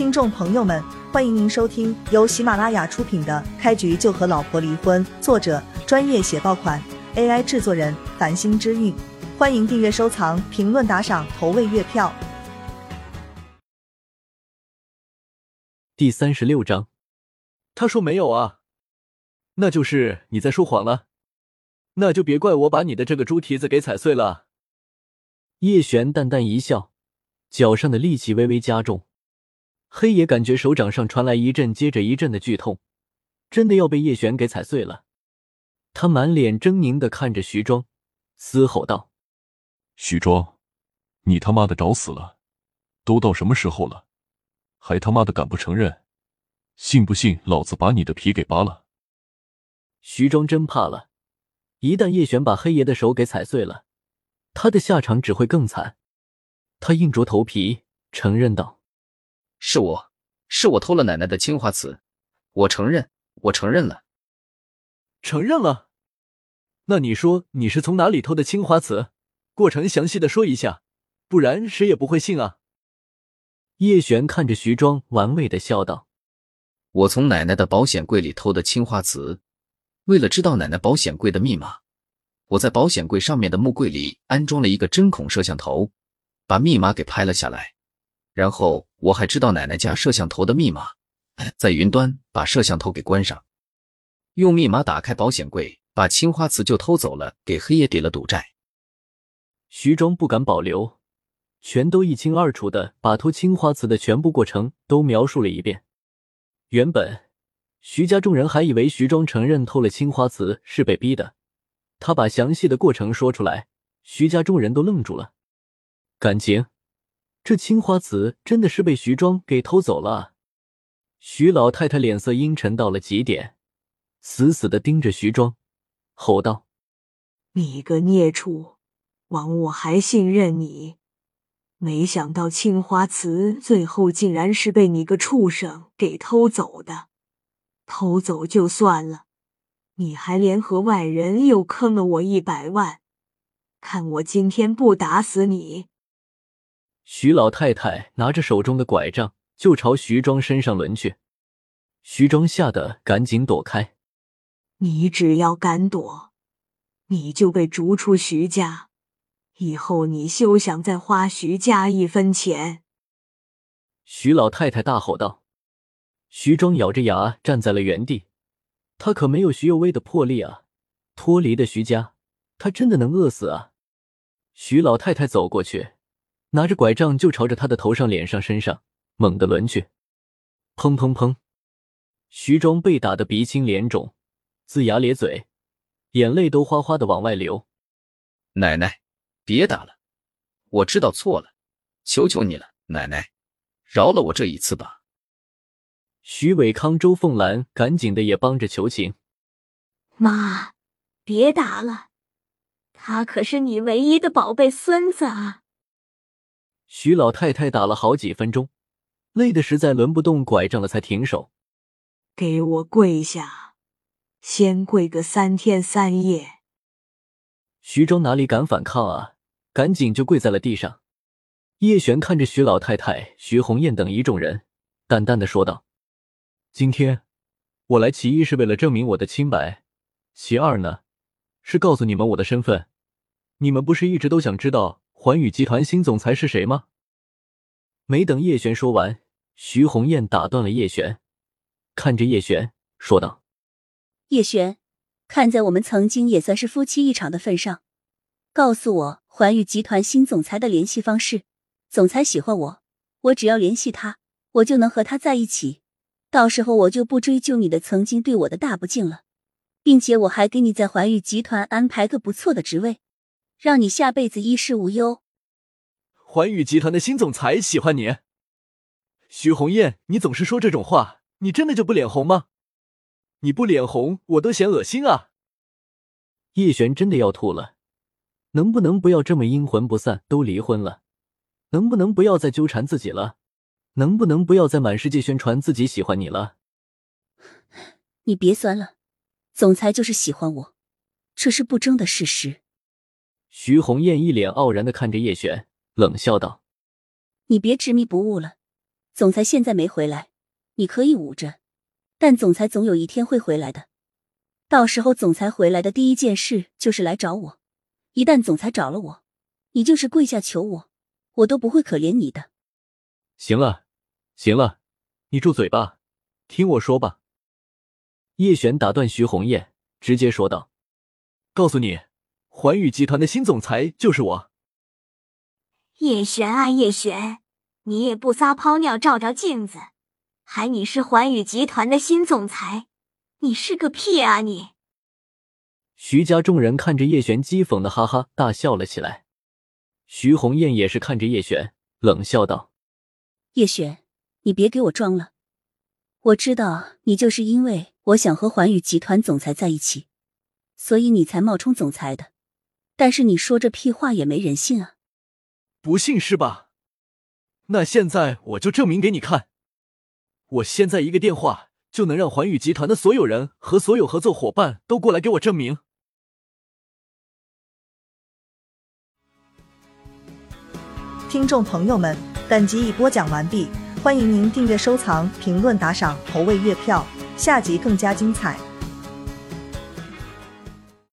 听众朋友们，欢迎您收听由喜马拉雅出品的《开局就和老婆离婚》，作者专业写爆款，AI 制作人繁星之韵。欢迎订阅、收藏、评论、打赏、投喂月票。第三十六章，他说没有啊，那就是你在说谎了，那就别怪我把你的这个猪蹄子给踩碎了。叶璇淡淡一笑，脚上的力气微微加重。黑爷感觉手掌上传来一阵接着一阵的剧痛，真的要被叶璇给踩碎了。他满脸狰狞的看着徐庄，嘶吼道：“徐庄，你他妈的找死了！都到什么时候了，还他妈的敢不承认？信不信老子把你的皮给扒了？”徐庄真怕了，一旦叶璇把黑爷的手给踩碎了，他的下场只会更惨。他硬着头皮承认道。是我，是我偷了奶奶的青花瓷，我承认，我承认了，承认了。那你说你是从哪里偷的青花瓷？过程详细的说一下，不然谁也不会信啊。叶璇看着徐庄，玩味的笑道：“我从奶奶的保险柜里偷的青花瓷，为了知道奶奶保险柜的密码，我在保险柜上面的木柜里安装了一个针孔摄像头，把密码给拍了下来。”然后我还知道奶奶家摄像头的密码，在云端把摄像头给关上，用密码打开保险柜，把青花瓷就偷走了，给黑爷抵了赌债。徐庄不敢保留，全都一清二楚的把偷青花瓷的全部过程都描述了一遍。原本徐家众人还以为徐庄承认偷了青花瓷是被逼的，他把详细的过程说出来，徐家众人都愣住了，感情。这青花瓷真的是被徐庄给偷走了？徐老太太脸色阴沉到了极点，死死的盯着徐庄，吼道：“你个孽畜，枉我还信任你，没想到青花瓷最后竟然是被你个畜生给偷走的！偷走就算了，你还联合外人又坑了我一百万，看我今天不打死你！”徐老太太拿着手中的拐杖就朝徐庄身上抡去，徐庄吓得赶紧躲开。你只要敢躲，你就被逐出徐家，以后你休想再花徐家一分钱！徐老太太大吼道。徐庄咬着牙站在了原地，他可没有徐幼薇的魄力啊！脱离的徐家，他真的能饿死啊！徐老太太走过去。拿着拐杖就朝着他的头上、脸上、身上猛地抡去，砰砰砰！徐庄被打得鼻青脸肿，龇牙咧嘴，眼泪都哗哗的往外流。奶奶，别打了，我知道错了，求求你了，奶奶，饶了我这一次吧。徐伟康、周凤兰赶紧的也帮着求情。妈，别打了，他可是你唯一的宝贝孙子啊！徐老太太打了好几分钟，累得实在轮不动拐杖了，才停手。给我跪下，先跪个三天三夜。徐庄哪里敢反抗啊？赶紧就跪在了地上。叶璇看着徐老太太、徐红艳等一众人，淡淡的说道：“今天我来，其一是为了证明我的清白，其二呢，是告诉你们我的身份。你们不是一直都想知道？”环宇集团新总裁是谁吗？没等叶璇说完，徐红艳打断了叶璇，看着叶璇说道：“叶璇，看在我们曾经也算是夫妻一场的份上，告诉我环宇集团新总裁的联系方式。总裁喜欢我，我只要联系他，我就能和他在一起。到时候我就不追究你的曾经对我的大不敬了，并且我还给你在环宇集团安排个不错的职位。”让你下辈子衣食无忧。环宇集团的新总裁喜欢你，徐红艳，你总是说这种话，你真的就不脸红吗？你不脸红，我都嫌恶心啊！叶璇真的要吐了，能不能不要这么阴魂不散？都离婚了，能不能不要再纠缠自己了？能不能不要再满世界宣传自己喜欢你了？你别酸了，总裁就是喜欢我，这是不争的事实。徐红艳一脸傲然的看着叶璇，冷笑道：“你别执迷不悟了，总裁现在没回来，你可以捂着，但总裁总有一天会回来的。到时候总裁回来的第一件事就是来找我。一旦总裁找了我，你就是跪下求我，我都不会可怜你的。行了，行了，你住嘴吧，听我说吧。叶璇打断徐红艳，直接说道：“告诉你，环宇集团的新总裁就是我。”叶璇啊，叶璇，你也不撒泡尿照照镜子，还你是环宇集团的新总裁？你是个屁啊你！徐家众人看着叶璇，讥讽的哈哈大笑了起来。徐红艳也是看着叶璇，冷笑道：“叶璇，你别给我装了，我知道你就是因为我想和环宇集团总裁在一起，所以你才冒充总裁的。但是你说这屁话也没人信啊！不信是吧？那现在我就证明给你看，我现在一个电话。”就能让环宇集团的所有人和所有合作伙伴都过来给我证明。听众朋友们，本集已播讲完毕，欢迎您订阅、收藏、评论、打赏、投喂月票，下集更加精彩。